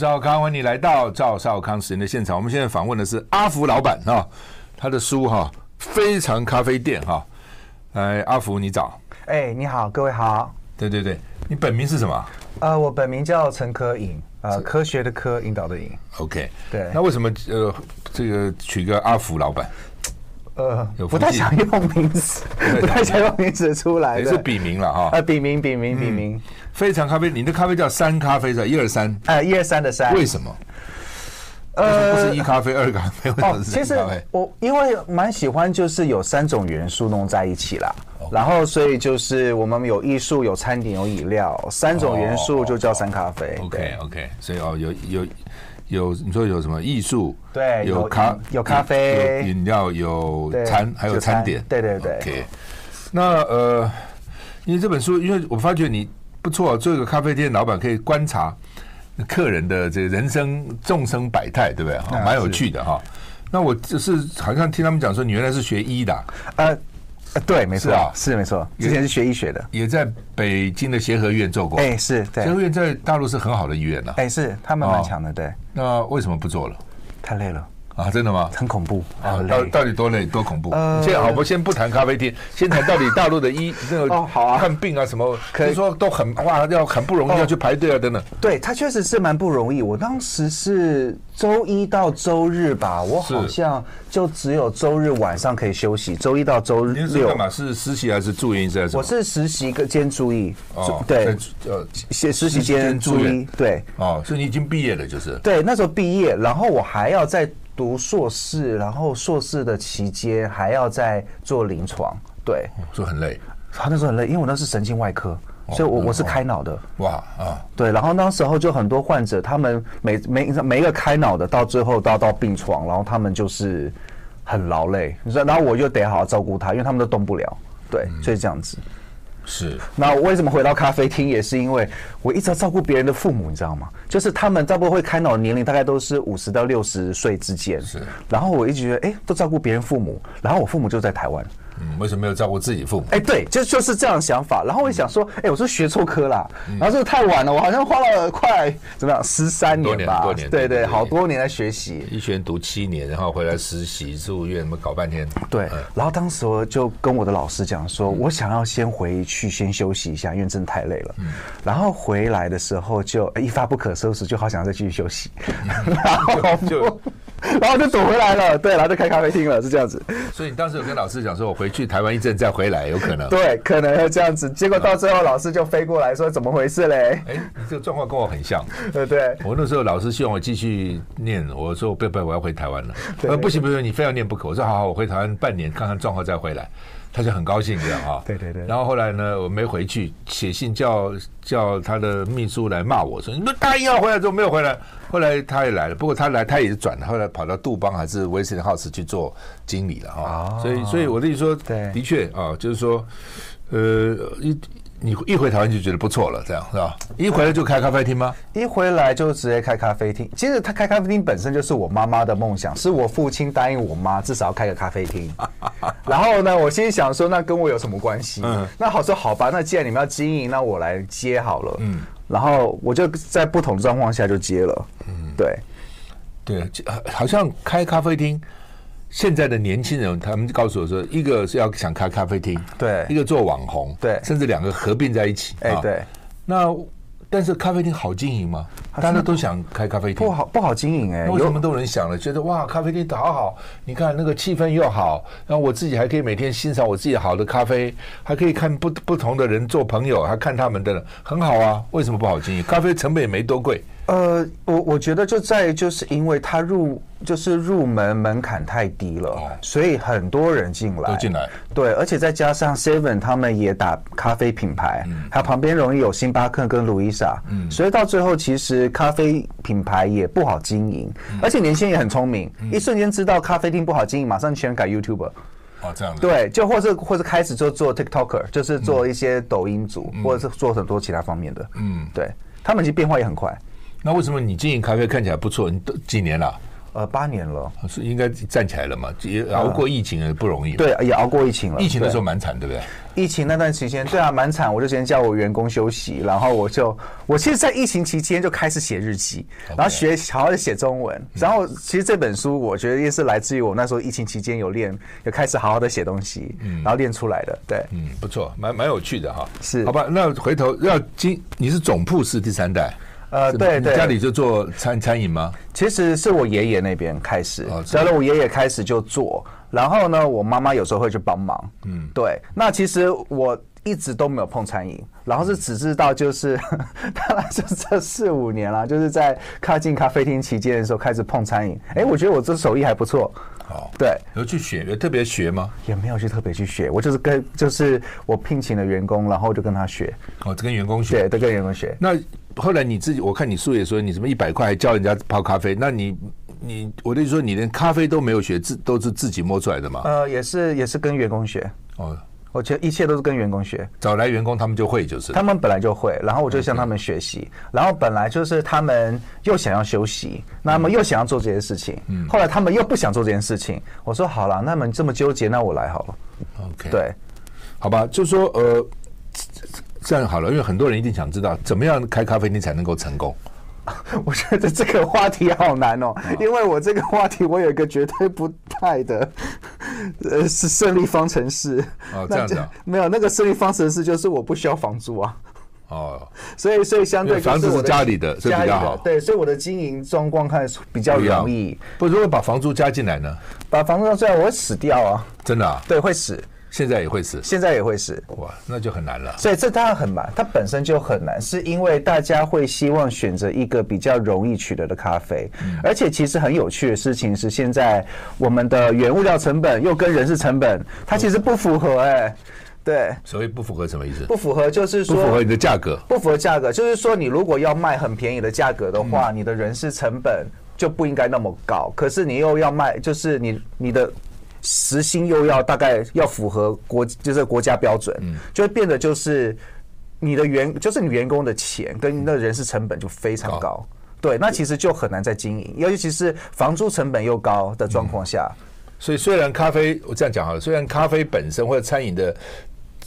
赵少康，欢迎你来到赵少康时间的现场。我们现在访问的是阿福老板啊，他的书哈，非常咖啡店哈。哎，阿福你早，哎，你好，各位好。对对对，你本名是什么？呃，我本名叫陈科颖，呃，科学的科，引导的引。OK，对。那为什么呃，这个取个阿福老板？呃，不太想用名字，不太想用名字出来，也是笔名了哈。呃，笔名，笔名，笔名。非常咖啡，你的咖啡叫三咖啡是吧？一二三。哎，一二三的三。为什么？呃，不是一咖啡二咖啡，哦，其实我因为蛮喜欢，就是有三种元素弄在一起啦。然后，所以就是我们有艺术、有餐点、有饮料，三种元素就叫三咖啡。OK，OK，所以哦，有有。有你说有什么艺术？对，有咖有咖啡，饮料有餐，还有餐点。对对对。OK，那呃，因为这本书，因为我发觉你不错，做一个咖啡店老板可以观察客人的这个人生众生百态，对不对？哈，蛮有趣的哈。那我就是好像听他们讲说，你原来是学医的，呃。呃，对，没错，啊，是没错。之前是学医学的，也在北京的协和医院做过。哎，是，对，协和医院在大陆是很好的医院了。哎，是，他们蛮强的，对。那为什么不做了？太累了。啊，真的吗？很恐怖啊！到到底多累多恐怖？呃，现在好，我们先不谈咖啡厅，先谈到底大陆的医 那个好啊，看病啊什么，可以说都很哇，要很不容易，要去排队啊等等。对，他确实是蛮不容易。我当时是周一到周日吧，我好像就只有周日晚上可以休息。周一到周日六干嘛？是实习还是住院医生？我是实习兼住医。哦，对，呃，实实习兼住医。对，哦，所以你已经毕业了，就是。对，那时候毕业，然后我还要再。读硕士，然后硕士的期间还要在做临床，对，说很累。他那时候很累，因为我那是神经外科，所以我我是开脑的。哇啊，对，然后那时候就很多患者，他们每每每一个开脑的，到最后都要到病床，然后他们就是很劳累，你说，然后我又得好好照顾他，因为他们都动不了，对，所以这样子。是，那为什么回到咖啡厅也是因为我一直要照顾别人的父母，你知道吗？就是他们差不多会开脑的年龄大概都是五十到六十岁之间。是，然后我一直觉得，哎，都照顾别人父母，然后我父母就在台湾。嗯，为什么没有照顾自己父母？哎，对，就就是这样的想法。然后我想说，哎，我是学错科啦。然后这个太晚了，我好像花了快怎么样十三年吧？多年，对对，好多年来学习。医学院读七年，然后回来实习住院，什么搞半天。对，然后当时我就跟我的老师讲说，我想要先回去先休息一下，因为真的太累了。然后回来的时候就一发不可收拾，就好想再继续休息。然后就。然后就躲回来了，对，然后就开咖啡厅了，是这样子。所以你当时有跟老师讲说，我回去台湾一阵再回来，有可能？对，可能要这样子。结果到最后，老师就飞过来说：“怎么回事嘞？”哎，你这个状况跟我很像。对 对。我那时候老师希望我继续念，我说：“不不，我要回台湾了。”呃，不行不行，你非要念不可。我说：“好好，我回台湾半年看看状况再回来。”他就很高兴这样啊。对对对。然后后来呢，我没回去，写信叫叫他的秘书来骂我说：“你们答应要回来之后没有回来。”后来他也来了，不过他来他也是转，后来跑到杜邦还是威斯汀豪斯去做经理了哈。所以所以我的意思说，的确啊，就是说，呃一。你一回台湾就觉得不错了，这样是吧？一回来就开咖啡厅吗？一回来就直接开咖啡厅。其实他开咖啡厅本身就是我妈妈的梦想，是我父亲答应我妈至少要开个咖啡厅。然后呢，我心里想说，那跟我有什么关系？嗯，那好说好吧，那既然你们要经营，那我来接好了。嗯，然后我就在不同状况下就接了。嗯，对，对，好像开咖啡厅。现在的年轻人，他们告诉我说，一个是要想开咖啡厅，对，一个做网红，对，甚至两个合并在一起，哎，对。那但是咖啡厅好经营吗？大家都想开咖啡厅，不好不好经营哎。为什么都有人想了？觉得哇，咖啡厅好好，你看那个气氛又好，然后我自己还可以每天欣赏我自己好的咖啡，还可以看不不同的人做朋友，还看他们的，很好啊。为什么不好经营？咖啡成本也没多贵。呃我我觉得就在于就是因为他入就是入门门槛太低了所以很多人进来。都进来。对而且再加上 seven 他们也打咖啡品牌还有旁边容易有星巴克跟路易莎嗯。所以到最后其实咖啡品牌也不好经营而且年轻人也很聪明一瞬间知道咖啡厅不好经营马上全改 youtuber 哦这样对就或者或者开始就做 tiktoker 就是做一些抖音组或者是做很多其他方面的。嗯。对他们其实变化也很快。那为什么你经营咖啡看起来不错？你都几年了？呃八年了。是应该站起来了嘛？也熬过疫情也不容易对也熬过疫情了。疫情的时候蛮惨对不对。疫情那段期间对啊蛮惨我就先叫我员工休息然后我就我其实在疫情期间就开始写日记然后学好好的写中文。然后其实这本书我觉得也是来自于我那时候疫情期间有练有开始好好的写东西嗯。然后练出来的对。嗯不错蛮蛮有趣的哈。是。好吧那回头要经你是总铺是第三代？呃，对对，家里就做餐餐饮吗？其实是我爷爷那边开始，然后我爷爷开始就做，然后呢，我妈妈有时候会去帮忙。嗯，对。那其实我一直都没有碰餐饮，然后是只知道就是，当然是这四五年了，就是在靠近咖啡厅期间的时候开始碰餐饮。哎，我觉得我这手艺还不错。哦，对，有去学，有特别学吗？也没有去特别去学，我就是跟就是我聘请的员工，然后就跟他学。哦，跟员工学，对，都跟员工学。那后来你自己，我看你书也说你什么一百块还教人家泡咖啡，那你你我的意思说你连咖啡都没有学，自都是自己摸出来的吗？呃，也是也是跟员工学。哦。我觉得一切都是跟员工学，找来员工他们就会，就是。他们本来就会，然后我就向他们学习，然后本来就是他们又想要休息，那么又想要做这些事情，嗯，后来他们又不想做这件事情，我说好了，那么这么纠结，那我来好了，OK，对，好吧，就说呃，这样好了，因为很多人一定想知道怎么样开咖啡店才能够成功。我觉得这个话题好难哦，因为我这个话题我有一个绝对不太的，呃，是胜利方程式。哦，这样子啊？没有，那个胜利方程式就是我不需要房租啊。哦，所以所以相对房子是家里的，所以比较好。对，所以我的经营状况看比较容易。不，如果把房租加进来呢？把房租加进来，我会死掉啊！真的啊？对，会死。现在也会死，现在也会死，哇，那就很难了。所以这当然很难，它本身就很难，是因为大家会希望选择一个比较容易取得的咖啡，嗯、而且其实很有趣的事情是，现在我们的原物料成本又跟人事成本，它其实不符合哎、欸，对。所谓不符合什么意思？不符合就是说不符合你的价格，不符合价格就是说你如果要卖很便宜的价格的话，嗯、你的人事成本就不应该那么高，可是你又要卖，就是你你的。时薪又要大概要符合国就是国家标准，嗯，就会变得就是你的员就是你员工的钱跟那人事成本就非常高，对，那其实就很难再经营，尤其是房租成本又高的状况下。所以虽然咖啡我这样讲好了，虽然咖啡本身或者餐饮的。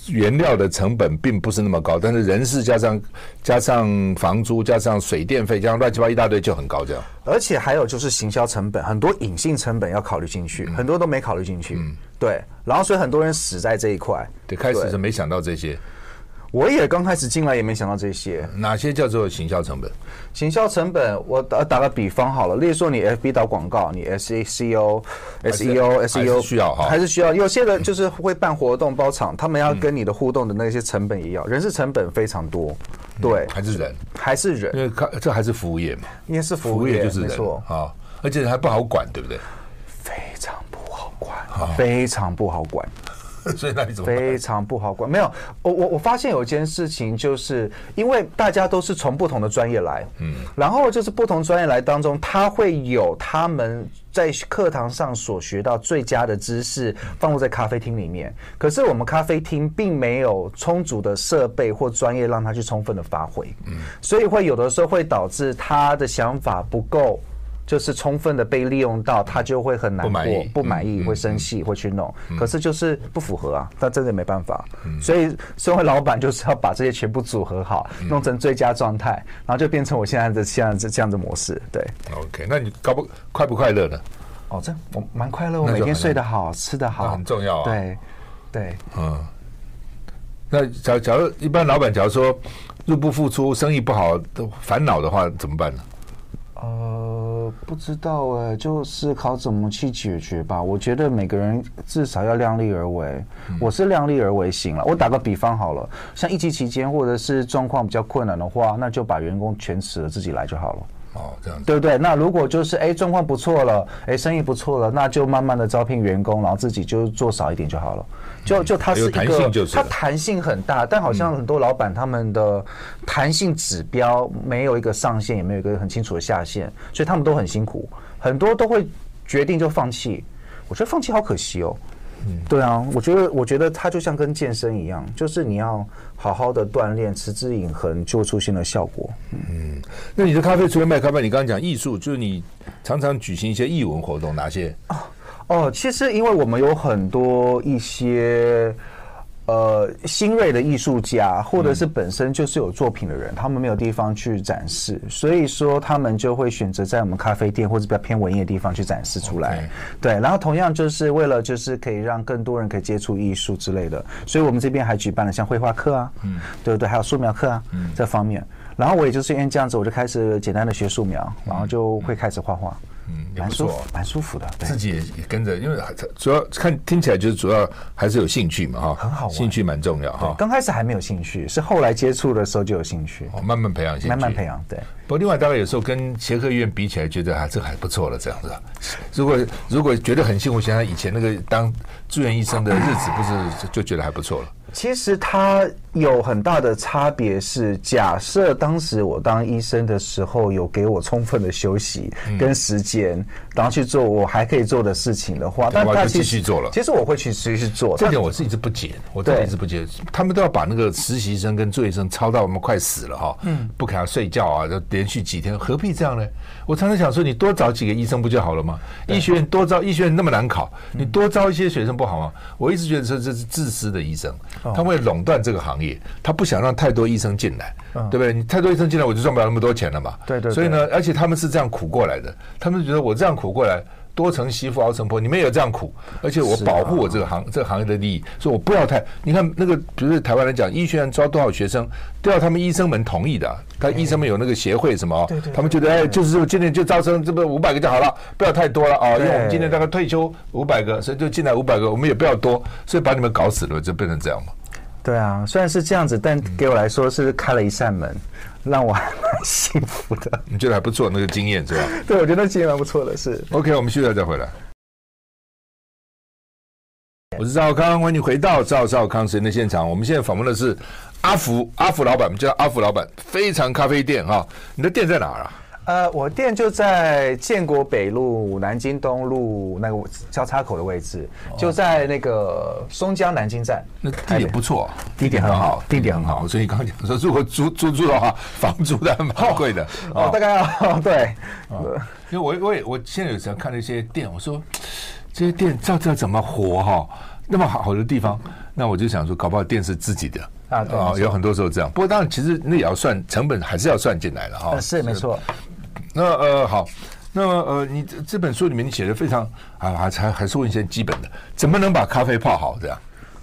原料的成本并不是那么高，但是人事加上加上房租加上水电费，加上乱七八一大堆就很高这样。而且还有就是行销成本，很多隐性成本要考虑进去，嗯、很多都没考虑进去。嗯，对。然后所以很多人死在这一块。对，开始是没想到这些。我也刚开始进来也没想到这些，哪些叫做行销成本？行销成本，我打打个比方好了，例如说你 FB 打广告，你 SEO、SEO、SEO 需要哈，还是需要。有些人就是会办活动包场，他们要跟你的互动的那些成本也要，人事成本非常多。对，还是人，还是人，因为看这还是服务业嘛，应该是服务业就是人，没错啊，而且还不好管，对不对？非常不好管，非常不好管。所以那你怎么非常不好管？没有，我我我发现有一件事情，就是因为大家都是从不同的专业来，嗯，然后就是不同专业来当中，他会有他们在课堂上所学到最佳的知识放入在咖啡厅里面。可是我们咖啡厅并没有充足的设备或专业让他去充分的发挥，嗯，所以会有的时候会导致他的想法不够。就是充分的被利用到，他就会很难过，不满意，会生气，会去弄。可是就是不符合啊，他真的没办法。所以身为老板，就是要把这些全部组合好，弄成最佳状态，然后就变成我现在的现在这这样的模式。对，OK，那你高不快不快乐呢？哦，这我蛮快乐，我每天睡得好，吃得好，很重要啊。对，对，嗯。那假假如一般老板，假如说入不敷出，生意不好，都烦恼的话，怎么办呢？呃，不知道哎，就思考怎么去解决吧。我觉得每个人至少要量力而为。嗯、我是量力而为型了。我打个比方好了，像疫情期间或者是状况比较困难的话，那就把员工全辞了，自己来就好了。哦，这样子，对不对？那如果就是哎状况不错了，哎生意不错了，那就慢慢的招聘员工，然后自己就做少一点就好了。就就它是一个，它弹性很大，但好像很多老板他们的弹性指标没有一个上限，也没有一个很清楚的下限，所以他们都很辛苦，很多都会决定就放弃。我觉得放弃好可惜哦。嗯，对啊，我觉得我觉得它就像跟健身一样，就是你要好好的锻炼，持之以恒，就会出现了效果。嗯，那你的咖啡除了卖咖啡，你刚刚讲艺术，就是你常常举行一些艺文活动，哪些？哦哦，其实因为我们有很多一些。呃，新锐的艺术家，或者是本身就是有作品的人，嗯、他们没有地方去展示，所以说他们就会选择在我们咖啡店或者比较偏文艺的地方去展示出来。对，然后同样就是为了就是可以让更多人可以接触艺术之类的，所以我们这边还举办了像绘画课啊，嗯，对不对？还有素描课啊，嗯，这方面。然后我也就是因为这样子，我就开始简单的学素描，然后就会开始画画。嗯，蛮舒服，蛮舒服的。自己也也跟着，因为主要看听起来就是主要还是有兴趣嘛，哈，很好玩，兴趣蛮重要哈。刚开始还没有兴趣，是后来接触的时候就有兴趣，哦，慢慢培养兴趣，慢慢培养。对，不过另外大概有时候跟协和医院比起来，觉得还这还不错了，这样子。如果如果觉得很幸福，想想以前那个当住院医生的日子，不是就觉得还不错了。其实它有很大的差别，是假设当时我当医生的时候有给我充分的休息跟时间，然后去做我还可以做的事情的话，那他继续做了。其实我会去继续做。这点我是一直不解，我真的一直不解，他们都要把那个实习生跟住院生操到我们快死了哈，嗯，不给他睡觉啊，就连续几天，何必这样呢？我常常想说，你多找几个医生不就好了吗？医学院多招，医学院那么难考，你多招一些学生不好吗？我一直觉得说这是自私的医生。他会垄断这个行业，他不想让太多医生进来，对不对？你太多医生进来，我就赚不了那么多钱了嘛。对对。所以呢，而且他们是这样苦过来的，他们觉得我这样苦过来，多层媳妇熬成婆，你们也有这样苦，而且我保护我这个行这个行业的利益，所以我不要太。你看那个，比如说台湾来讲，医学院招多少学生，都要他们医生们同意的。他医生们有那个协会什么，他们觉得哎，就是今年就招生这么五百个就好了，不要太多了啊，因为我们今年大概退休五百个，所以就进来五百个，我们也不要多，所以把你们搞死了，就变成这样嘛。对啊，虽然是这样子，但给我来说是开了一扇门，让我还蛮幸福的。你觉得还不错，那个经验是吧？对，我觉得经验蛮不错的，是。OK，我们休息再回来。我是赵康，欢迎你回到赵赵康时间的现场。我们现在访问的是阿福，阿福老板，我们叫阿福老板，非常咖啡店哈。你的店在哪儿啊？呃，我店就在建国北路、南京东路那个交叉口的位置，就在那个松江南京站。那地点不错，地点很好，地点很好。所以刚刚讲说，如果租租住的话，房租的蛮贵的。哦，大概要 对。因为我我也我现在有时候看了一些店，我说这些店照这怎么活哈？那么好的地方，那我就想说，搞不好店是自己的啊。啊，有很多时候这样。不过当然，其实那也要算成本，还是要算进来的哈。是没错。那呃好，那呃你这本书里面你写的非常啊，还还还是问一些基本的，怎么能把咖啡泡好这样？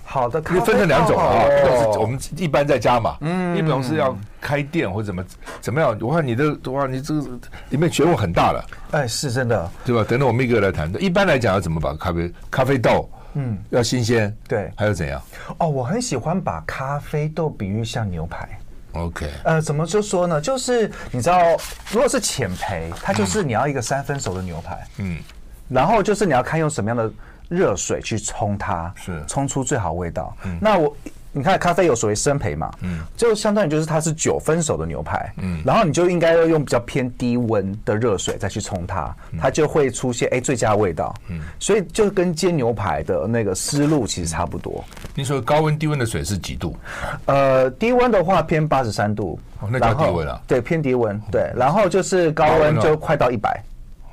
好的咖啡，分成两种啊，一种是我们一般在家嘛，嗯，一种是要开店或者怎么怎么样。我看你的哇，你这个里面学问很大了，哎，是真的，对吧？等等我们一个来谈。一般来讲要怎么把咖啡咖啡豆，嗯，要新鲜，对，还有怎样？哦，我很喜欢把咖啡豆比喻像牛排。OK，呃，怎么就说呢？就是你知道，如果是浅培，它就是你要一个三分熟的牛排，嗯，然后就是你要看用什么样的热水去冲它，是冲出最好味道。嗯，那我。你看咖啡有所谓生培嘛，嗯，就相当于就是它是九分熟的牛排，嗯，然后你就应该要用比较偏低温的热水再去冲它，它就会出现哎最佳味道，嗯，所以就跟煎牛排的那个思路其实差不多。你说高温低温的水是几度？呃，低温的话偏八十三度，哦，那叫低温了，对，偏低温，对，然后就是高温就快到一百，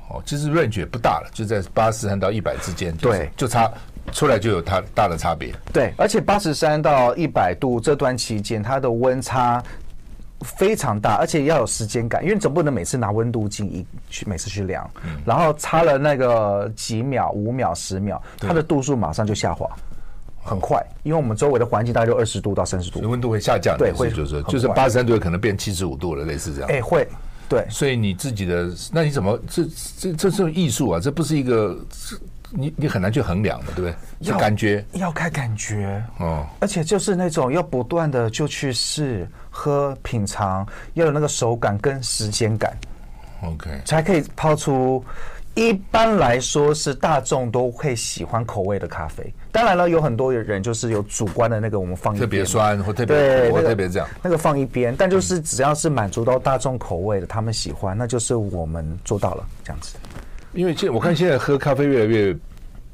哦，其实 range 也不大了，就在八十三到一百之间，对，就差。出来就有它大的差别，对，而且八十三到一百度这段期间，它的温差非常大，而且要有时间感，因为你总不能每次拿温度计一去每次去量，嗯、然后差了那个几秒、五秒、十秒，它的度数马上就下滑，很快，因为我们周围的环境大概就二十度到三十度，温度会下降，对，会就是就是八十三度可能变七十五度了，类似这样，哎，会，对，所以你自己的，那你怎么这这这是艺术啊？这不是一个。你你很难去衡量的，对不对？要感觉，要看感觉哦，而且就是那种要不断的就去试喝品尝，要有那个手感跟时间感，OK，才可以抛出。一般来说是大众都会喜欢口味的咖啡。当然了，有很多人就是有主观的那个，我们放一边，特别酸或特别苦，特别这样，那个放一边。但就是只要是满足到大众口味的，他们喜欢，那就是我们做到了这样子。因为现我看现在喝咖啡越来越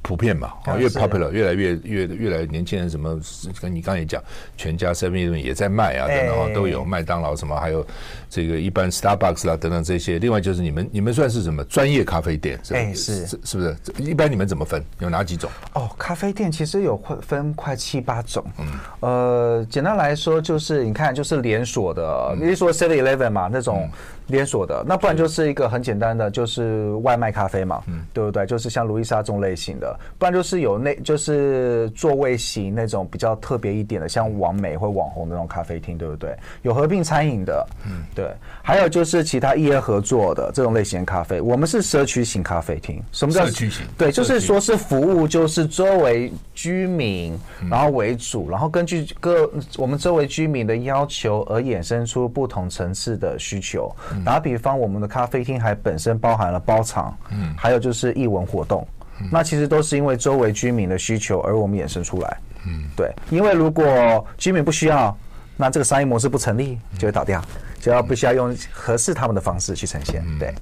普遍嘛，啊，越 popular 越来越越越来年轻人什么，跟你刚才也讲，全家 Seven Eleven 也在卖啊，等等哈，都有麦当劳什么，还有这个一般 Starbucks 啦等等这些。另外就是你们你们算是什么专业咖啡店？哎，是是是不是？一般你们怎么分？有哪几种？哦，咖啡店其实有分快七八种。嗯，呃，简单来说就是你看，就是连锁的，你是说 Seven Eleven 嘛那种。连锁的，那不然就是一个很简单的，就是外卖咖啡嘛，嗯，对不对？就是像路易莎这种类型的，不然就是有那，就是座位型那种比较特别一点的，像网美或网红那种咖啡厅，对不对？有合并餐饮的，嗯，对。还有就是其他异业合作的这种类型的咖啡，我们是社区型咖啡厅。什么叫社区型？对，就是说是服务，就是周围居民，然后为主，然后根据各我们周围居民的要求而衍生出不同层次的需求。打比方，我们的咖啡厅还本身包含了包场，嗯，还有就是艺文活动，那其实都是因为周围居民的需求而我们衍生出来，嗯，对，因为如果居民不需要，那这个商业模式不成立，就会倒掉，就要必须要用合适他们的方式去呈现，对，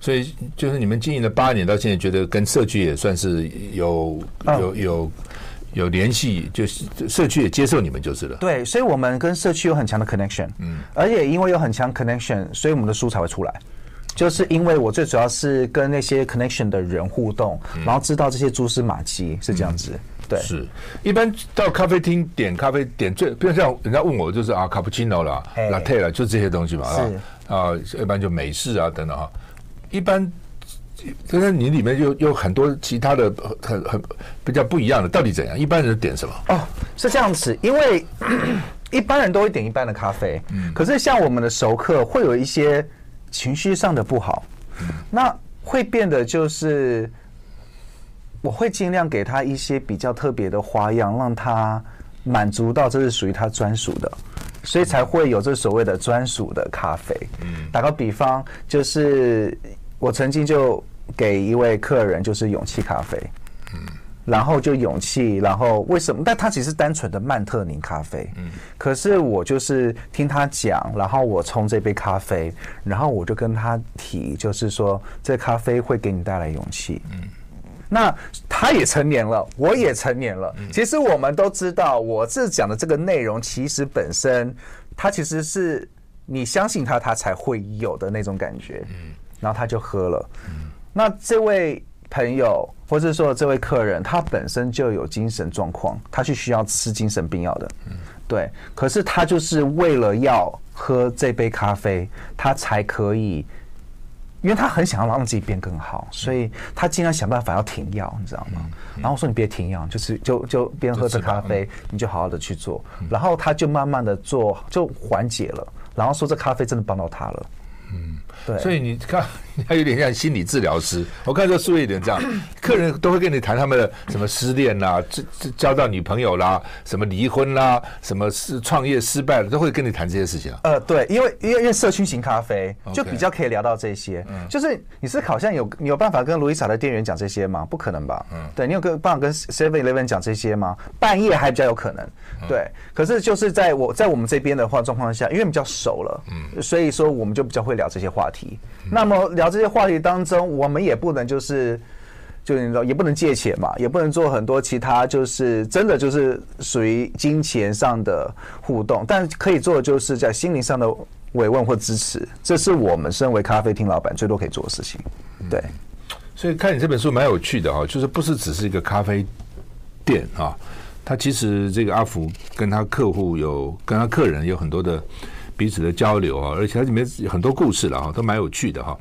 所以就是你们经营了八年到现在，觉得跟社区也算是有有有。有联系，就是社区也接受你们就是了。对，所以我们跟社区有很强的 connection。嗯，而且因为有很强 connection，所以我们的书才会出来。就是因为我最主要是跟那些 connection 的人互动，然后知道这些蛛丝马迹是这样子。对，是一般到咖啡厅点咖啡点最，比如像人家问我就是啊，卡布奇诺啦、latte 啦，就这些东西嘛。是啊，一般就美式啊等等哈，一般。但是你里面有有很多其他的很很比较不一样的，到底怎样？一般人点什么？哦，是这样子，因为 一般人都会点一般的咖啡，嗯，可是像我们的熟客会有一些情绪上的不好，嗯，那会变得就是我会尽量给他一些比较特别的花样，让他满足到这是属于他专属的，所以才会有这所谓的专属的咖啡。嗯，打个比方，就是我曾经就。给一位客人就是勇气咖啡，嗯，然后就勇气，然后为什么？但他只是单纯的曼特宁咖啡，嗯，可是我就是听他讲，然后我冲这杯咖啡，然后我就跟他提，就是说这咖啡会给你带来勇气，嗯，那他也成年了，我也成年了，其实我们都知道，我这讲的这个内容，其实本身他其实是你相信他，他才会有的那种感觉，嗯，然后他就喝了，嗯。那这位朋友，或者说这位客人，他本身就有精神状况，他是需要吃精神病药的，对。可是他就是为了要喝这杯咖啡，他才可以，因为他很想要让自己变更好，所以他尽量想办法要停药，你知道吗？然后说你别停药，就是就就边喝着咖啡，你就好好的去做，然后他就慢慢的做，就缓解了，然后说这咖啡真的帮到他了，嗯。对，所以你看，他有点像心理治疗师。我看这书有点这样，客人都会跟你谈他们的什么失恋啦、交交到女朋友啦、什么离婚啦、什么是创业失败了，都会跟你谈这些事情啊。呃，对，因为因为因为社区型咖啡就比较可以聊到这些。嗯，就是你是好像有你有办法跟路易莎的店员讲这些吗？不可能吧？嗯，对，你有个办法跟 Seven Eleven 讲这些吗？半夜还比较有可能。对，可是就是在我在我们这边的话状况下，因为比较熟了，嗯，所以说我们就比较会聊这些话题。题，那么聊这些话题当中，我们也不能就是，就你知道，也不能借钱嘛，也不能做很多其他，就是真的就是属于金钱上的互动，但可以做的就是在心灵上的慰问或支持，这是我们身为咖啡厅老板最多可以做的事情。对，所以看你这本书蛮有趣的哈，就是不是只是一个咖啡店啊，他其实这个阿福跟他客户有跟他客人有很多的。彼此的交流啊，而且它里面很多故事了哈，都蛮有趣的哈。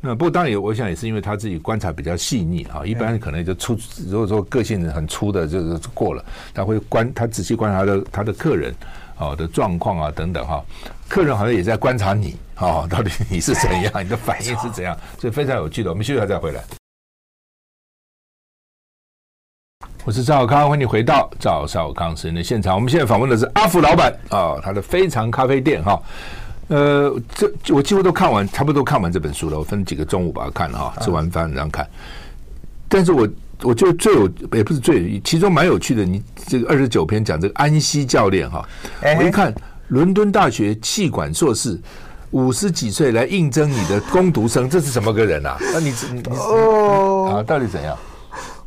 那不过当然也，我想也是因为他自己观察比较细腻啊。一般可能就粗，如果说个性很粗的，就是过了。他会观，他仔细观察他的他的客人啊的状况啊等等哈。客人好像也在观察你啊，到底你是怎样，你的反应是怎样，所以非常有趣的。我们休息一下再回来。我是赵少康，欢迎你回到赵少康时间的现场。我们现在访问的是阿福老板啊，他的非常咖啡店哈。呃，这我几乎都看完，差不多看完这本书了。我分几个中午把它看了哈，吃完饭然后看。但是我我觉得最有也不是最，其中蛮有趣的。你这个二十九篇讲这个安西教练哈，我一看伦敦大学气管硕士，五十几岁来应征你的攻读生，这是什么个人啊？那你你哦啊，到底怎样？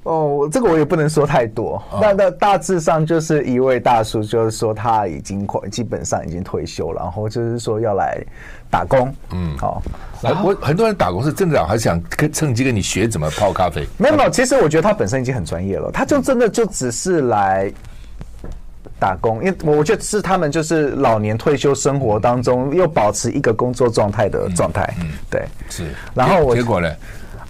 哦，这个我也不能说太多。那、哦、那大致上就是一位大叔，就是说他已经基本上已经退休了，然后就是说要来打工。嗯，好。然后我很多人打工是真的，还是想跟趁机跟你学怎么泡咖啡。没有没有，其实我觉得他本身已经很专业了，他就真的就只是来打工，因为我觉得是他们就是老年退休生活当中又保持一个工作状态的状态。嗯，对，是。然后我结果呢？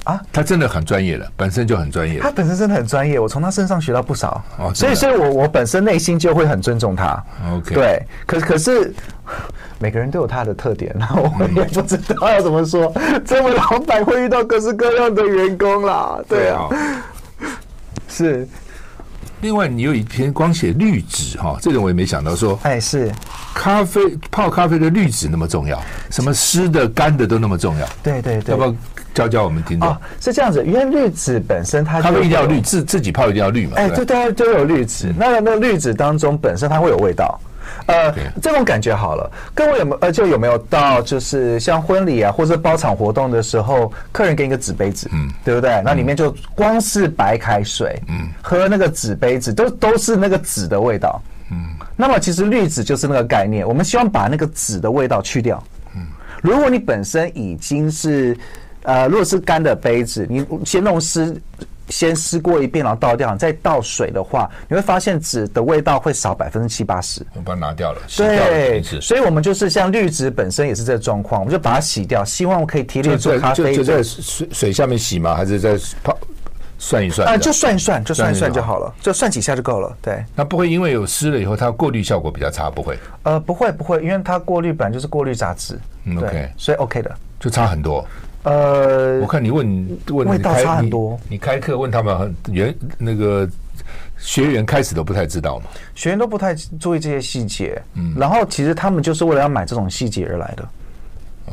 啊，他真的很专业的，本身就很专业。他本身真的很专业，我从他身上学到不少。哦，所以，所以我我本身内心就会很尊重他。OK，对。可可是，每个人都有他的特点，然后我也不知道要怎么说。这位老板会遇到各式各样的员工啦，对啊，是。另外，你有一篇光写滤纸哈，这个我也没想到说，哎，是咖啡泡咖啡的滤纸那么重要，什么湿的、干的都那么重要。对对对，要不要教教我们听众？哦，是这样子，因为绿纸本身它它会一定要绿，自自己泡一定要绿嘛。哎，对对，都有绿纸。那那绿纸当中本身它会有味道。呃这种感觉好了，各位有没有呃，就有没有到就是像婚礼啊，或者包场活动的时候，客人给你个纸杯子，嗯，对不对？那里面就光是白开水，嗯，喝那个纸杯子都都是那个纸的味道，嗯。那么其实滤纸就是那个概念，我们希望把那个纸的味道去掉，嗯。如果你本身已经是呃，如果是干的杯子，你先弄湿。先湿过一遍，然后倒掉，再倒水的话，你会发现纸的味道会少百分之七八十。我把它拿掉了，对，所以我们就是像滤纸本身也是这个状况，我们就把它洗掉，希望可以提炼出咖啡。就在水水下面洗吗？还是在泡算一算？啊，就算一算，就算一算就好了，就算几下就够了。对，那不会因为有湿了以后，它过滤效果比较差，不会？呃，不会不会，因为它过滤本来就是过滤杂质。嗯，OK，所以 OK 的，就差很多。呃，我看你问问味道差很多。你开课问他们，原那个学员开始都不太知道嘛，学员都不太注意这些细节。嗯，然后其实他们就是为了要买这种细节而来的。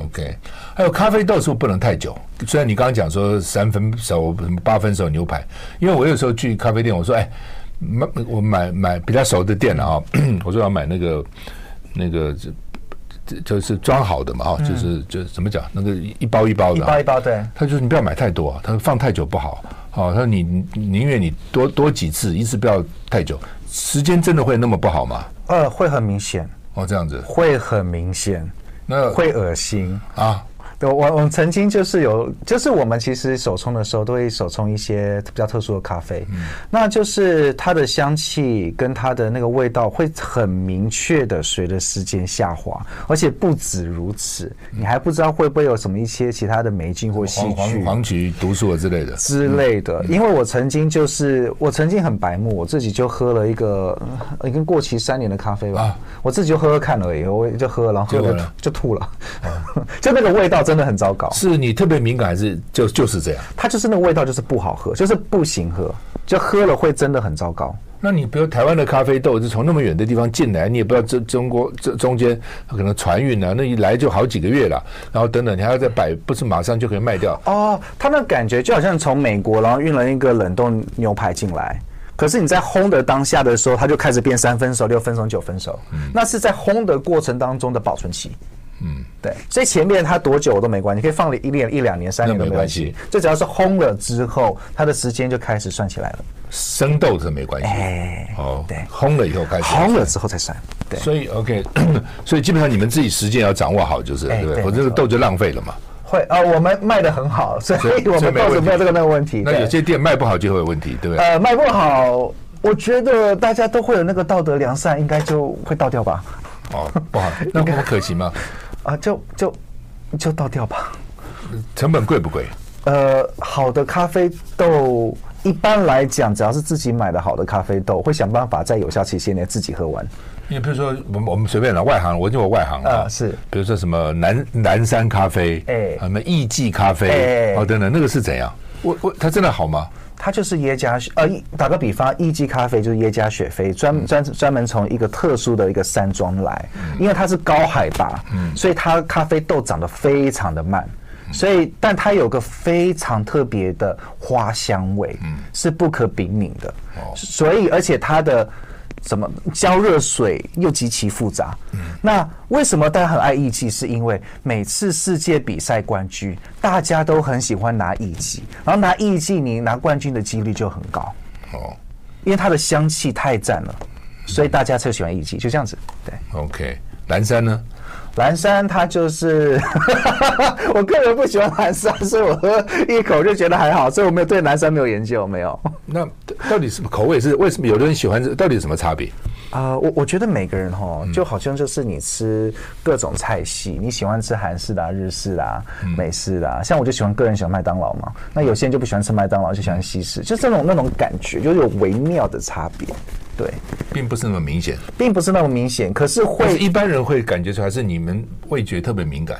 OK，还有咖啡豆是不是不能太久？虽然你刚刚讲说三分熟、什么八分熟牛排，因为我有时候去咖啡店，我说哎，买我买买比较熟的店了啊，我说要买那个那个。就是装好的嘛，哈，就是就是怎么讲，那个一包一包的，一包一包，对。他就是你不要买太多，他说放太久不好，好，他说你宁愿你多多几次，一次不要太久。时间真的会那么不好吗？呃，会很明显。哦，这样子。会很明显，那会恶心啊。对，我我曾经就是有，就是我们其实手冲的时候都会手冲一些比较特殊的咖啡，嗯、那就是它的香气跟它的那个味道会很明确的随着时间下滑，而且不止如此，嗯、你还不知道会不会有什么一些其他的霉菌或细菌、黄曲毒素之类的。之类的。因为我曾经就是我曾经很白目，我自己就喝了一个已经过期三年的咖啡吧，啊、我自己就喝喝看而已，我就喝，然后就就吐了，啊、就那个味道。真的很糟糕，是你特别敏感还是就就是这样？它就是那个味道，就是不好喝，就是不行喝，就喝了会真的很糟糕。那你比如台湾的咖啡豆是从那么远的地方进来，你也不知道这中国这中间可能船运啊，那一来就好几个月了，然后等等，你还要再摆，不是马上就可以卖掉？哦，它那感觉就好像从美国然后运了一个冷冻牛排进来，可是你在烘的当下的时候，它就开始变三分熟、六分熟、九分熟，嗯、那是在烘的过程当中的保存期。嗯，对，所以前面它多久都没关系，可以放了一年、一两年、三年都没关系。就只要是烘了之后，它的时间就开始算起来了。生豆子没关系，哎，哦，对，烘了以后开始，烘了之后再算。对，所以 OK，所以基本上你们自己时间要掌握好，就是对不对？否则这个豆就浪费了嘛。会啊，我们卖的很好，所以 我们豆子没有这个那个问题。那有些店卖不好就会有问题，对不对？呃，卖不好，我觉得大家都会有那个道德良善，应该就会倒掉吧。哦，不好，那不可行吗？啊，就就就倒掉吧。成本贵不贵？呃，好的咖啡豆一般来讲，只要是自己买的好的咖啡豆，会想办法在有效期限内自己喝完。你比如说，我们我们随便了外行，我就我外行啊，是，比如说什么南南山咖啡，哎，什么艺妓咖啡，哎哦等等，那个是怎样？我我它真的好吗？它就是耶加呃，打个比方，一级咖啡就是耶加雪菲，专专专门从一个特殊的一个山庄来，因为它是高海拔，所以它咖啡豆长得非常的慢，所以但它有个非常特别的花香味，是不可比拟的，所以而且它的怎么浇热水又极其复杂。那为什么大家很爱艺伎？是因为每次世界比赛冠军，大家都很喜欢拿艺伎，然后拿艺伎，你拿冠军的几率就很高。哦，因为它的香气太赞了，所以大家才喜欢艺伎，就这样子。对，OK，蓝山呢？蓝山它就是，我个人不喜欢蓝山，所以我喝一口就觉得还好，所以我没有对蓝山没有研究，没有。那到底什么口味是？为什么有的人喜欢？到底什么差别？啊、呃，我我觉得每个人哈，就好像就是你吃各种菜系，你喜欢吃韩式的、啊、日式的、啊、美式的、啊，像我就喜欢个人喜欢麦当劳嘛。那有些人就不喜欢吃麦当劳，就喜欢西式，就这种那种感觉，就是有微妙的差别。对，并不是那么明显，并不是那么明显，可是会是一般人会感觉出来，是你们味觉特别敏感。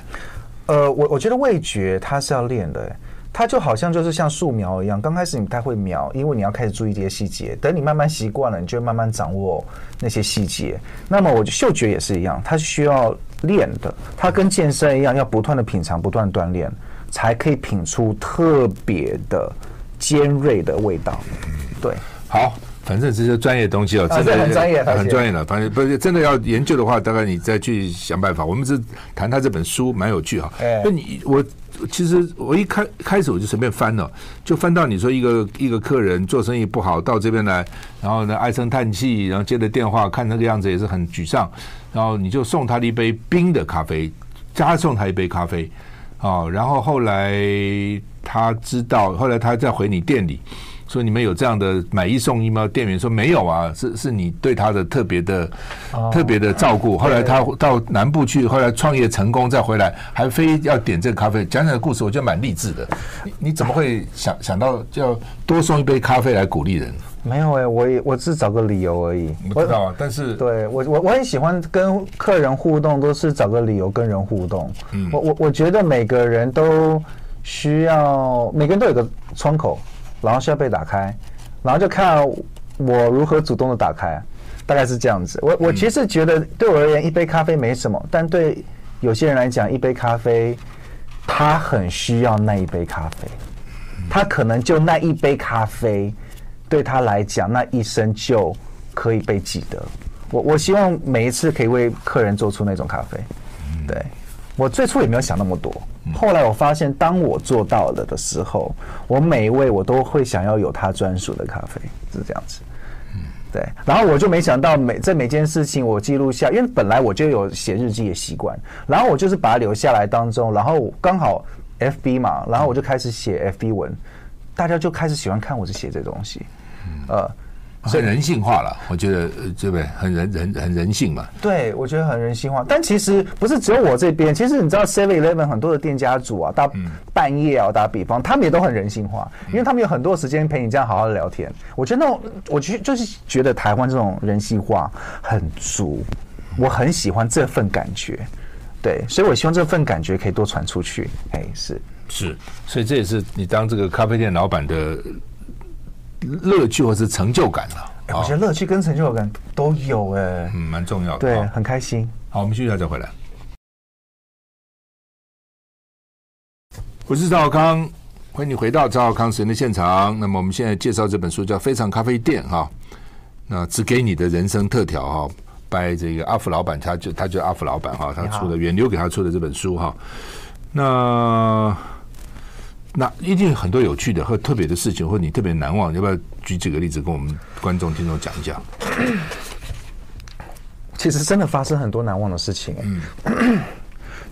呃，我我觉得味觉它是要练的，它就好像就是像素描一样，刚开始你不太会描，因为你要开始注意这些细节，等你慢慢习惯了，你就慢慢掌握那些细节。那么我嗅觉也是一样，它是需要练的，它跟健身一样，要不断的品尝，不断锻炼，才可以品出特别的尖锐的味道。对，好。反正这些专业东西哦，真的很专业，很专业的。反正不是真的要研究的话，大概你再去想办法。我们是谈他这本书，蛮有趣哈。那你我其实我一开开始我就随便翻了，就翻到你说一个一个客人做生意不好到这边来，然后呢唉声叹气，然后接了电话，看那个样子也是很沮丧，然后你就送他了一杯冰的咖啡，加送他一杯咖啡，啊，然后后来他知道，后来他再回你店里。说你们有这样的买一送一吗？店员说没有啊，是是你对他的特别的、哦、特别的照顾。后来他到南部去，后来创业成功，再回来还非要点这个咖啡。讲讲的故事，我觉得蛮励志的。你你怎么会想想到要多送一杯咖啡来鼓励人？没有哎、欸，我也我只是找个理由而已。我知道啊，但是对我我我很喜欢跟客人互动，都是找个理由跟人互动。嗯，我我我觉得每个人都需要，每个人都有个窗口。然后需要被打开，然后就看我如何主动的打开，大概是这样子。我我其实觉得对我而言，一杯咖啡没什么，但对有些人来讲，一杯咖啡，他很需要那一杯咖啡，他可能就那一杯咖啡，对他来讲，那一生就可以被记得。我我希望每一次可以为客人做出那种咖啡，对。我最初也没有想那么多，后来我发现，当我做到了的时候，我每一位我都会想要有他专属的咖啡，是这样子。嗯，对。然后我就没想到每这每件事情我记录下，因为本来我就有写日记的习惯，然后我就是把它留下来当中，然后刚好 FB 嘛，然后我就开始写 FB 文，大家就开始喜欢看我是写这东西，呃。所以人性化了，我觉得对不对？很人人很人性嘛。对，我觉得很人性化。但其实不是只有我这边，其实你知道，Seven Eleven 很多的店家主啊，到半夜啊，打比方，他们也都很人性化，因为他们有很多时间陪你这样好好的聊天。我觉得那种，我觉就是觉得台湾这种人性化很足，我很喜欢这份感觉。对，所以我希望这份感觉可以多传出去。哎，是是，所以这也是你当这个咖啡店老板的。乐趣或是成就感了，我觉得乐趣跟成就感都有哎，嗯，蛮重要的，对，很开心。好，我们继续再回来。我是赵少康，欢迎你回到赵少康时的现场。那么我们现在介绍这本书叫《非常咖啡店》哈，那只给你的人生特调哈，拜这个阿福老板，他就他就阿福老板哈，他出的远流给他出的这本书哈，那。那一定很多有趣的和特别的事情，或者你特别难忘，要不要举几个例子跟我们观众听众讲一讲？其实真的发生很多难忘的事情。嗯，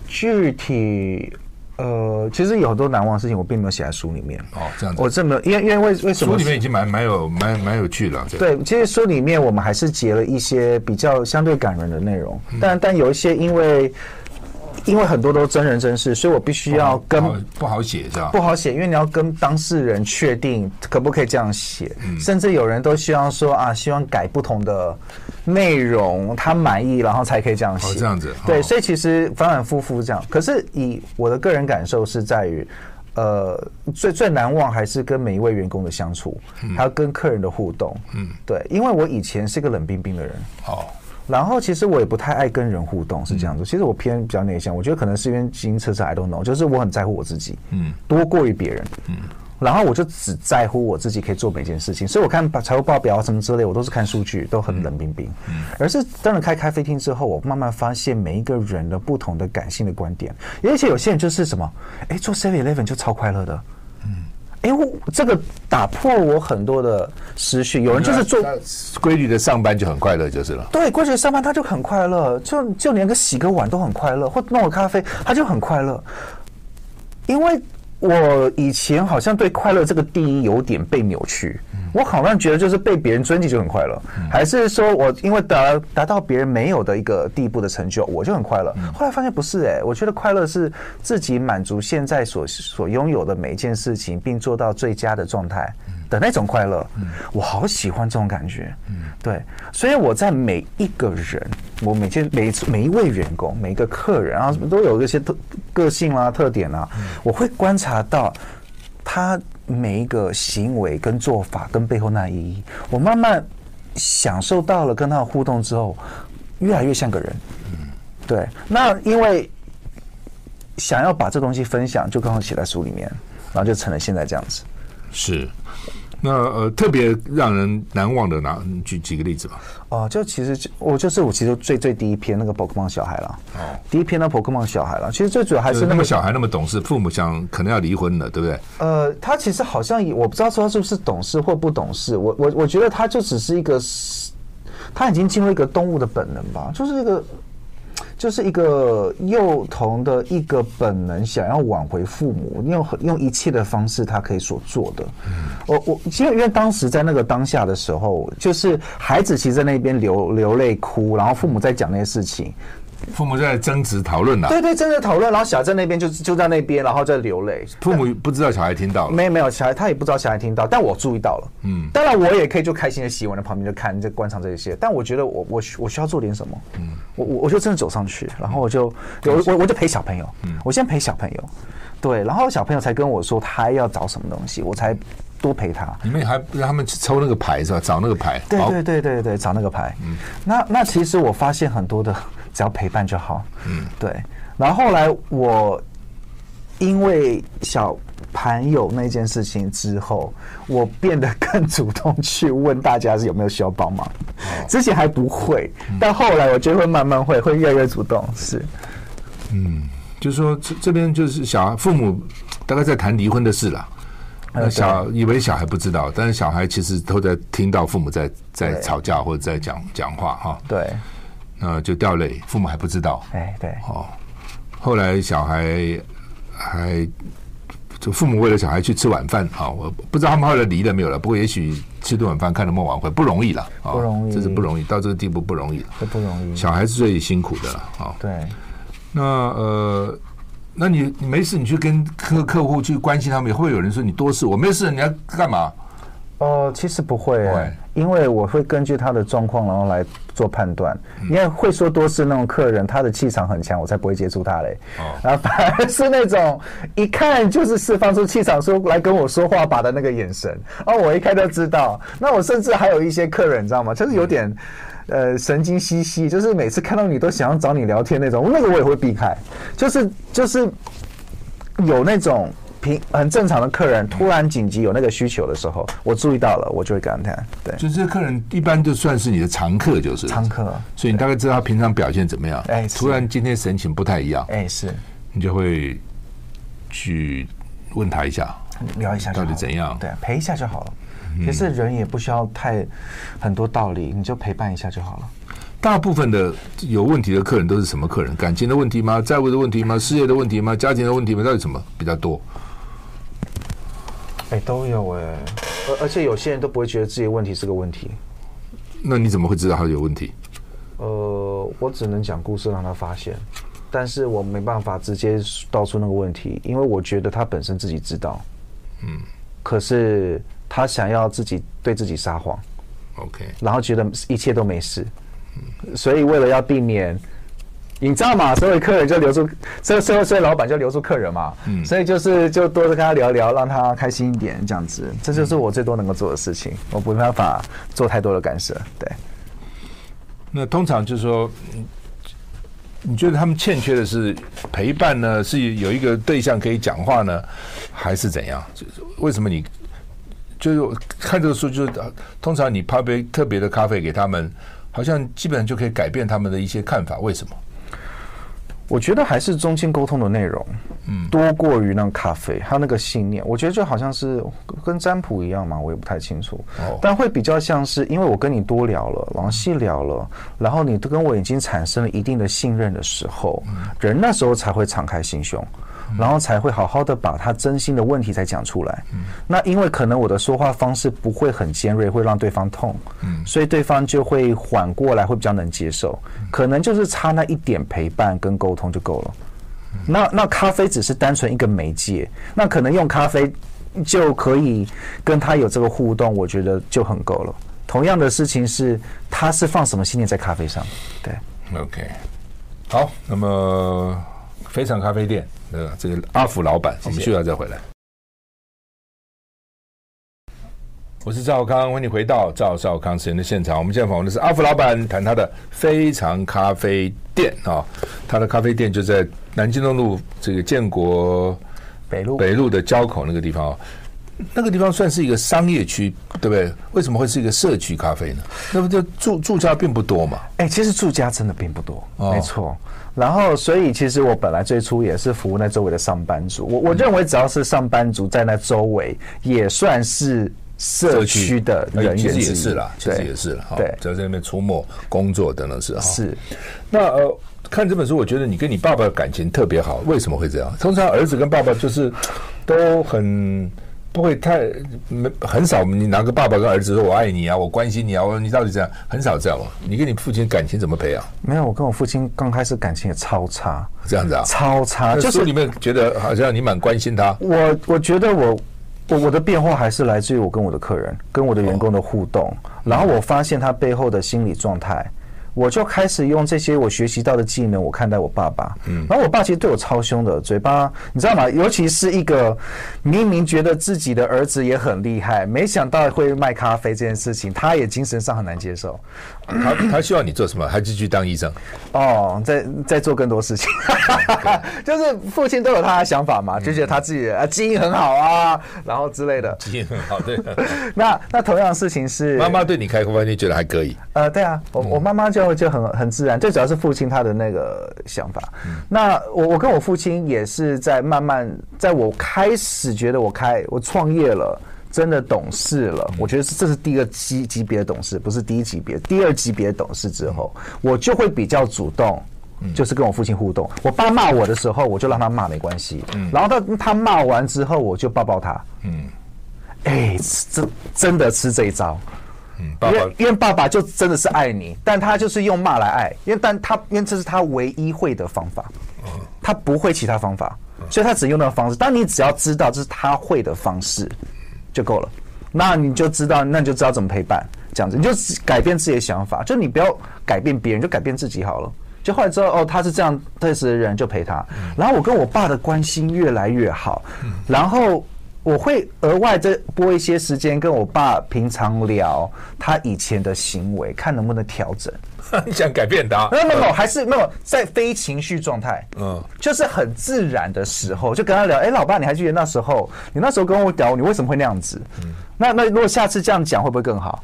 具体呃，其实有很多难忘的事情，我并没有写在书里面。哦，这样子。我这么因为因为为为什么书里面已经蛮蛮有蛮蛮有趣了。对，其实书里面我们还是截了一些比较相对感人的内容，嗯、但但有一些因为。因为很多都真人真事，所以我必须要跟不好，写是吧？不好写，因为你要跟当事人确定可不可以这样写，嗯、甚至有人都希望说啊，希望改不同的内容，他满意，然后才可以这样写。哦，这样子。对，所以其实反反复复这样。可是以我的个人感受是在于，呃，最最难忘还是跟每一位员工的相处，嗯、还有跟客人的互动。嗯，对，因为我以前是个冷冰冰的人。哦。然后其实我也不太爱跟人互动，是这样子。其实我偏比较内向，我觉得可能是因为基因测试，I don't know，就是我很在乎我自己，嗯，多过于别人，嗯。然后我就只在乎我自己可以做每件事情，所以我看财务报表啊什么之类，我都是看数据，都很冷冰冰。嗯，而是当然开咖啡厅之后，我慢慢发现每一个人的不同的感性的观点，而且有些人就是什么，哎，做 Seven Eleven 就超快乐的。嗯，哎，我这个打破我很多的思绪。有人就是做规律的上班就很快乐，就是了。对，规律的上班他就很快乐，就就连个洗个碗都很快乐，或弄个咖啡他就很快乐，因为。我以前好像对快乐这个定义有点被扭曲，我好像觉得就是被别人尊敬就很快乐，还是说我因为达达到别人没有的一个地步的成就，我就很快乐。后来发现不是诶，我觉得快乐是自己满足现在所所拥有的每一件事情，并做到最佳的状态。的那种快乐，我好喜欢这种感觉。对，所以我在每一个人，我每件每每一位员工，每一个客人啊，都有一些特个性啊、特点啊，我会观察到他每一个行为跟做法跟背后那意义。我慢慢享受到了跟他的互动之后，越来越像个人。嗯对。那因为想要把这东西分享，就刚好写在书里面，然后就成了现在这样子。是。那呃，特别让人难忘的，拿举几个例子吧。哦，就其实我就是我其实最最第一篇那个宝可梦小孩了。哦，第一篇那宝可梦小孩了。其实最主要还是那么小孩那么懂事，父母想可能要离婚了，对不对？呃，他其实好像我不知道说他是不是懂事或不懂事。我我我觉得他就只是一个，他已经进入一个动物的本能吧，就是一个。就是一个幼童的一个本能，想要挽回父母，用用一切的方式，他可以所做的。我我其实因为当时在那个当下的时候，就是孩子其实在那边流流泪哭，然后父母在讲那些事情。父母在争执讨论呐，对对，争执讨论，然后小孩在那边就就在那边，然后在流泪。父母不知道小孩听到了，没有没有，小孩他也不知道小孩听到，但我注意到了。嗯，当然我也可以就开心的洗碗在旁边就看就观察这些，但我觉得我我我需要做点什么。嗯，我我我就真的走上去，然后我就我我我就陪小朋友，嗯，我先陪小朋友，对，然后小朋友才跟我说他要找什么东西，我才多陪他。你们还让他们去抽那个牌是吧？找那个牌，对对对对对，找那个牌。嗯，那那其实我发现很多的。只要陪伴就好，嗯，对。然后后来我因为小盘友那件事情之后，我变得更主动去问大家是有没有需要帮忙。之前还不会，但后来我觉得会慢慢会，会越来越主动。是，嗯，就是说这这边就是小孩父母大概在谈离婚的事了。那小以为小孩不知道，但是小孩其实都在听到父母在在吵架或者在讲讲话哈。对。呃，就掉泪，父母还不知道。哎，对，哦，后来小孩还就父母为了小孩去吃晚饭，啊，我不知道他们后来离了没有了。不过也许吃顿晚饭，看了梦晚会不容易了，不容易，这是不容易，到这个地步不容易了，这不容易。小孩是最辛苦的了，啊，对。那呃，那你你没事，你去跟客客户去关心他们，也会有人说你多事，我没事，你要干嘛？呃，其实不会，因为我会根据他的状况，然后来做判断。你看会说多事那种客人，他的气场很强，我才不会接触他嘞。哦，然后反而是那种一看就是释放出气场，说来跟我说话吧的那个眼神，哦，我一看就知道。那我甚至还有一些客人，你知道吗？就是有点呃神经兮兮，就是每次看到你都想要找你聊天那种，那个我也会避开。就是就是有那种。平很正常的客人突然紧急有那个需求的时候，我注意到了，我就会跟他谈。对，就是客人一般就算是你的常客，就是常客。所以你大概知道他平常表现怎么样。哎，突然今天神情不太一样。哎，是，你就会去问他一下，聊一下到底怎样？对，陪一下就好了。其实人也不需要太很多道理，你就陪伴一下就好了。大部分的有问题的客人都是什么客人？感情的问题吗？债务的问题吗？事业的问题吗？家庭的问题吗？到底什么比较多？哎，都有哎，而而且有些人都不会觉得自己的问题是个问题。那你怎么会知道他有问题？呃，我只能讲故事让他发现，但是我没办法直接道出那个问题，因为我觉得他本身自己知道。嗯。可是他想要自己对自己撒谎。OK。然后觉得一切都没事。嗯。所以为了要避免。你知道嘛？所以客人就留住，所以所以所以老板就留住客人嘛。嗯，所以就是就多跟他聊聊，让他开心一点，这样子，这就是我最多能够做的事情。我没办法做太多的干涉。对。那通常就是说，你觉得他们欠缺的是陪伴呢？是有一个对象可以讲话呢，还是怎样？就是为什么你就是看这个书，就是通常你泡杯特别的咖啡给他们，好像基本上就可以改变他们的一些看法？为什么？我觉得还是中间沟通的内容，嗯，多过于那个咖啡，还有那个信念。我觉得就好像是跟占卜一样嘛，我也不太清楚，哦，但会比较像是因为我跟你多聊了，然后细聊了，然后你都跟我已经产生了一定的信任的时候，人那时候才会敞开心胸。然后才会好好的把他真心的问题才讲出来。嗯，那因为可能我的说话方式不会很尖锐，会让对方痛。嗯，所以对方就会缓过来，会比较能接受。可能就是差那一点陪伴跟沟通就够了。那那咖啡只是单纯一个媒介，那可能用咖啡就可以跟他有这个互动，我觉得就很够了。同样的事情是，他是放什么信念在咖啡上？对，OK，好，那么非常咖啡店。呃，这个阿福老板，我们需要再回来。我是赵少康，欢迎你回到赵少康时间的现场。我们现在访问的是阿福老板，谈他的非常咖啡店啊。他的咖啡店就在南京东路这个建国北路北路的交口那个地方。那个地方算是一个商业区，对不对？为什么会是一个社区咖啡呢？那不就住住家并不多嘛？哎，其实住家真的并不多，没错。然后，所以其实我本来最初也是服务那周围的上班族。我我认为只要是上班族在那周围，也算是社区的人员。其实也是啦，其实也是了。对，只要在那边出没、工作等等是哈。是。那呃，看这本书，我觉得你跟你爸爸的感情特别好。为什么会这样？通常儿子跟爸爸就是都很。不会太没很少，你拿个爸爸跟儿子说“我爱你啊，我关心你啊”，我说你到底这样很少这样吗？你跟你父亲感情怎么培养？没有，我跟我父亲刚开始感情也超差，这样子啊，超差。就是你们觉得好像你蛮关心他。我我觉得我我我的变化还是来自于我跟我的客人、跟我的员工的互动，哦、然后我发现他背后的心理状态。我就开始用这些我学习到的技能，我看待我爸爸。嗯，然后我爸其实对我超凶的，嘴巴你知道吗？尤其是一个明明觉得自己的儿子也很厉害，没想到会卖咖啡这件事情，他也精神上很难接受。他他需要你做什么？他继续当医生？哦，在在做更多事情，就是父亲都有他的想法嘛，就觉得他自己的啊基因很好啊，然后之类的。基因很好，对。那那同样的事情是妈妈对你开咖啡，你觉得还可以？呃，对啊，我我妈妈就就就很很自然，最主要是父亲他的那个想法。那我我跟我父亲也是在慢慢，在我开始觉得我开我创业了。真的懂事了，我觉得是这是第二级级别的懂事，不是第一级别，第二级别的懂事之后，我就会比较主动，就是跟我父亲互动。我爸骂我的时候，我就让他骂没关系，然后他他骂完之后，我就抱抱他。嗯，哎，这真的吃这一招。嗯，因为因为爸爸就真的是爱你，但他就是用骂来爱，因为但他因为这是他唯一会的方法，他不会其他方法，所以他只用那个方式。当你只要知道这是他会的方式。就够了，那你就知道，那你就知道怎么陪伴，这样子，你就改变自己的想法，就你不要改变别人，就改变自己好了。就后来之后，哦，他是这样特质的人，就陪他。然后我跟我爸的关系越来越好，然后我会额外再拨一些时间跟我爸平常聊他以前的行为，看能不能调整。你想改变他？没有没有，还是没有在非情绪状态。嗯，就是很自然的时候，就跟他聊。哎，老爸，你还记得那时候？你那时候跟我聊，你为什么会那样子？嗯，那那如果下次这样讲，会不会更好？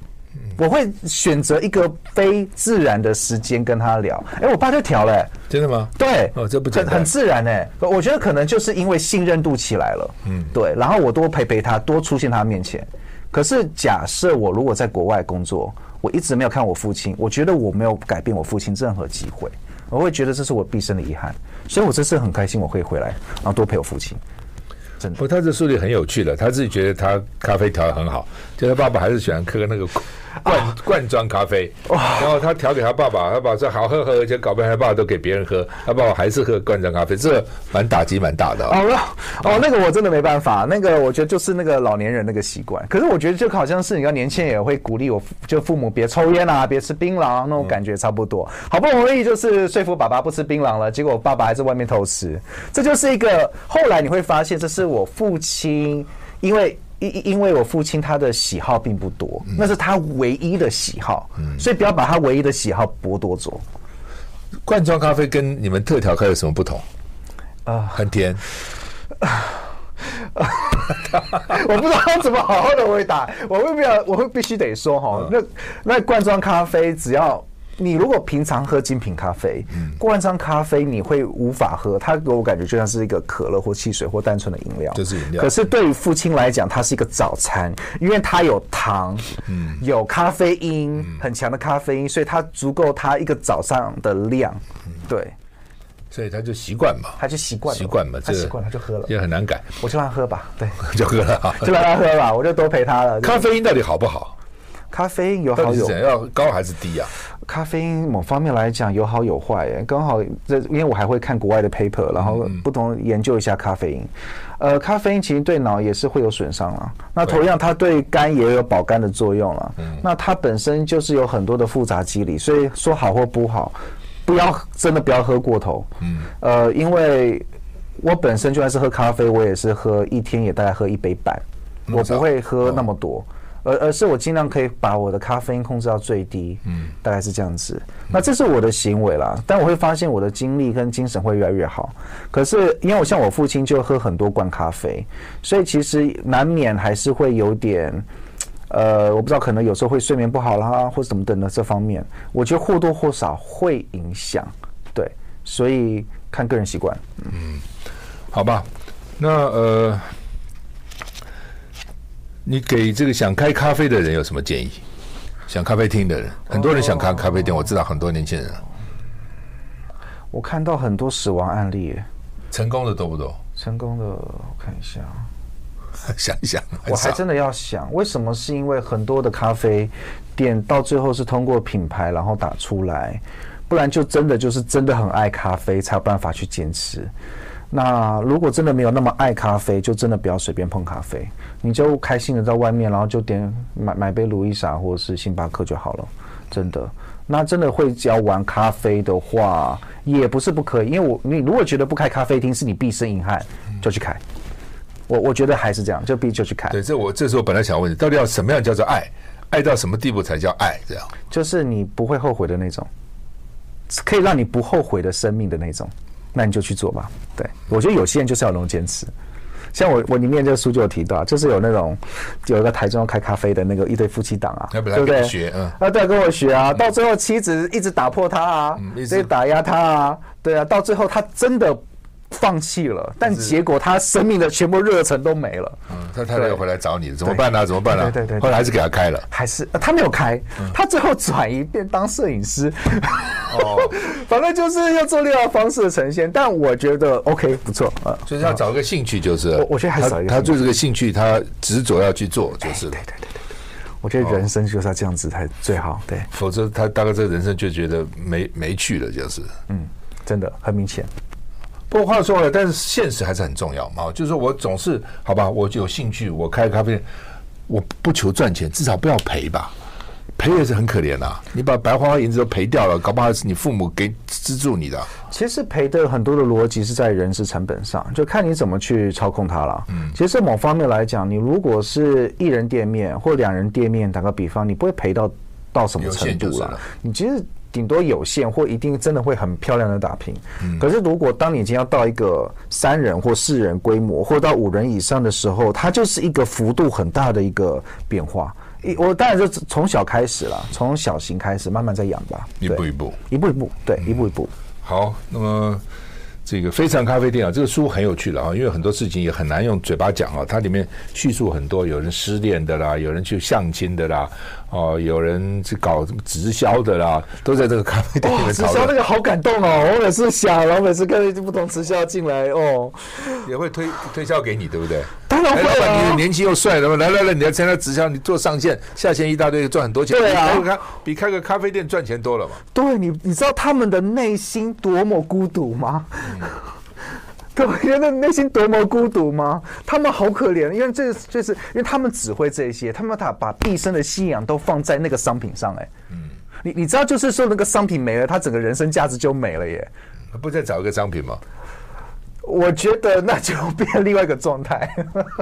我会选择一个非自然的时间跟他聊。哎，我爸就调了。真的吗？对，哦，这不很很自然哎。我觉得可能就是因为信任度起来了。嗯，对。然后我多陪陪他，多出现他面前。可是假设我如果在国外工作。我一直没有看我父亲，我觉得我没有改变我父亲任何机会，我会觉得这是我毕生的遗憾，所以我这次很开心我会回来，然后多陪我父亲。真的，不，他这书里很有趣的，他自己觉得他咖啡调的很好，就他爸爸还是喜欢喝那个。罐罐装咖啡，然后他调给他爸爸，他爸爸说好喝喝，而且搞不好他爸爸都给别人喝，他爸爸还是喝罐装咖啡，这蛮打击蛮大的。哦哦，那个我真的没办法，那个我觉得就是那个老年人那个习惯。可是我觉得就好像是你要年轻人也会鼓励我，就父母别抽烟啊，别吃槟榔，那种感觉差不多。好不容易就是说服爸爸不吃槟榔了，结果爸爸还在外面偷吃，这就是一个后来你会发现，这是我父亲因为。因因为我父亲他的喜好并不多，那是他唯一的喜好，所以不要把他唯一的喜好剥夺走。罐装咖啡跟你们特调咖啡有什么不同？啊，很甜。我不知道怎么好好的回答。我会不要，我会必须得说哈，那那罐装咖啡只要。你如果平常喝精品咖啡，罐装咖啡你会无法喝，它给我感觉就像是一个可乐或汽水或单纯的饮料。就是饮料。可是对于父亲来讲，它是一个早餐，因为它有糖，嗯，有咖啡因，很强的咖啡因，所以它足够他一个早上的量。对，所以他就习惯嘛，他就习惯，习惯嘛，他习惯他就喝了，也很难改。我就让他喝吧，对，就喝了，就让他喝吧，我就多陪他了。咖啡因到底好不好？咖啡因有好有，要高还是低啊？咖啡因某方面来讲有好有坏，哎，刚好这因为我还会看国外的 paper，然后不同研究一下咖啡因。呃，咖啡因其实对脑也是会有损伤了。那同样，它对肝也有保肝的作用了。那它本身就是有很多的复杂机理，所以说好或不好，不要真的不要喝过头。嗯。呃，因为我本身就算是喝咖啡，我也是喝一天也大概喝一杯半，我不会喝那么多。而而是我尽量可以把我的咖啡因控制到最低，嗯，大概是这样子。那这是我的行为啦，但我会发现我的精力跟精神会越来越好。可是因为我像我父亲就喝很多罐咖啡，所以其实难免还是会有点，呃，我不知道可能有时候会睡眠不好啦，或者怎么等的这方面，我觉得或多或少会影响。对，所以看个人习惯。嗯，好吧，那呃。你给这个想开咖啡的人有什么建议？想咖啡厅的人，很多人想开咖啡店，我知道很多年轻人。我看到很多死亡案例，成功的多不多？成功的，我看一下，想一想，我还真的要想，为什么？是因为很多的咖啡店到最后是通过品牌然后打出来，不然就真的就是真的很爱咖啡才有办法去坚持。那如果真的没有那么爱咖啡，就真的不要随便碰咖啡。你就开心的在外面，然后就点买买杯路易莎或者是星巴克就好了。真的，那真的会只要玩咖啡的话，也不是不可以。因为我你如果觉得不开咖啡厅是你毕生遗憾，就去开。我我觉得还是这样，就必就去开。对，这我这时候本来想问你，到底要什么样叫做爱？爱到什么地步才叫爱？这样就是你不会后悔的那种，可以让你不后悔的生命的那种。那你就去做吧。对，我觉得有些人就是要能坚持。像我，我里面这个书就有提到，就是有那种有一个台中要开咖啡的那个一对夫妻档啊，对不对？学嗯啊，对，跟我学啊，到最后妻子一直打破他啊，一直打压他啊，对啊，到最后他真的。放弃了，但结果他生命的全部热忱都没了。嗯，他太太又回来找你，怎么办呢？怎么办呢？对对对，后来还是给他开了，还是他没有开，他最后转移变当摄影师。哦，反正就是要做另外方式的呈现，但我觉得 OK 不错啊。就是要找一个兴趣，就是我我觉得还是找一个他对这个兴趣，他执着要去做，就是对对对。我觉得人生就是要这样子才最好，对，否则他大概这个人生就觉得没没趣了，就是嗯，真的很明显。不过话说回来，但是现实还是很重要嘛。就是说我总是好吧，我就有兴趣，我开咖啡店，我不求赚钱，至少不要赔吧。赔也是很可怜呐，你把白花花银子都赔掉了，搞不好是你父母给资助你的。其实赔的很多的逻辑是在人事成本上，就看你怎么去操控它了。嗯，其实某方面来讲，你如果是一人店面或两人店面，打个比方，你不会赔到到什么程度了。你其实。顶多有限或一定真的会很漂亮的打平，嗯，可是如果当你已经要到一个三人或四人规模，或到五人以上的时候，它就是一个幅度很大的一个变化。一我当然就从小开始了，从小型开始慢慢在养吧，一步一步，一步一步，对，一步一步。好，那么。这个非常咖啡店啊，这个书很有趣了啊，因为很多事情也很难用嘴巴讲啊。它里面叙述很多，有人失恋的啦，有人去相亲的啦，哦，有人去搞直销的啦，都在这个咖啡店里面。直销那个好感动哦！我每次想，然后每次看不同直销进来哦，也会推推销给你，对不对？当然会啊！你年轻又帅，的嘛，来来来，你要参加直销，你做上线下线一大堆，赚很多钱。对啊，比开比开个咖啡店赚钱多了嘛。对你，你知道他们的内心多么孤独吗？各位觉得内心多么孤独吗？他们好可怜，因为这就是因为他们只会这些，他们把把毕生的信仰都放在那个商品上，哎，嗯，你你知道，就是说那个商品没了，他整个人生价值就没了耶。不再找一个商品吗？我觉得那就变另外一个状态。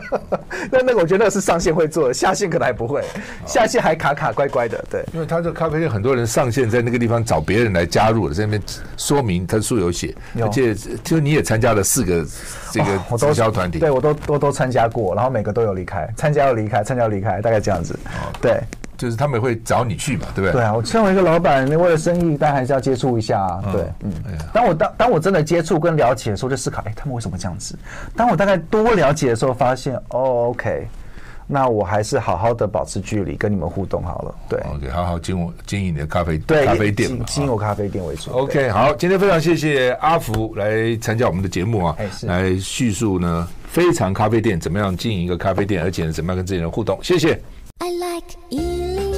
那那个我觉得那个是上线会做的，下线可能还不会，下线还卡卡乖乖的。对，因为他这咖啡店很多人上线在那个地方找别人来加入了，在那边说明他书有写，而且就你也参加了四个这个直销团体，对我都都都参加过，然后每个都有离开，参加又离开，参加又离开，大概这样子。对。就是他们会找你去嘛，对不对？对啊，我身为一个老板，你为了生意，但还是要接触一下啊。对，嗯。当我当当我真的接触跟了解的时候，就思考，哎，他们为什么这样子？当我大概多了解的时候，发现，哦，OK，那我还是好好的保持距离，跟你们互动好了。对，OK，好好经营经营你的咖啡对咖啡店嘛，经营我咖啡店为主。OK，好，今天非常谢谢阿福来参加我们的节目啊，来叙述呢非常咖啡店怎么样经营一个咖啡店，而且怎么样跟这些人互动。谢谢。I like eating.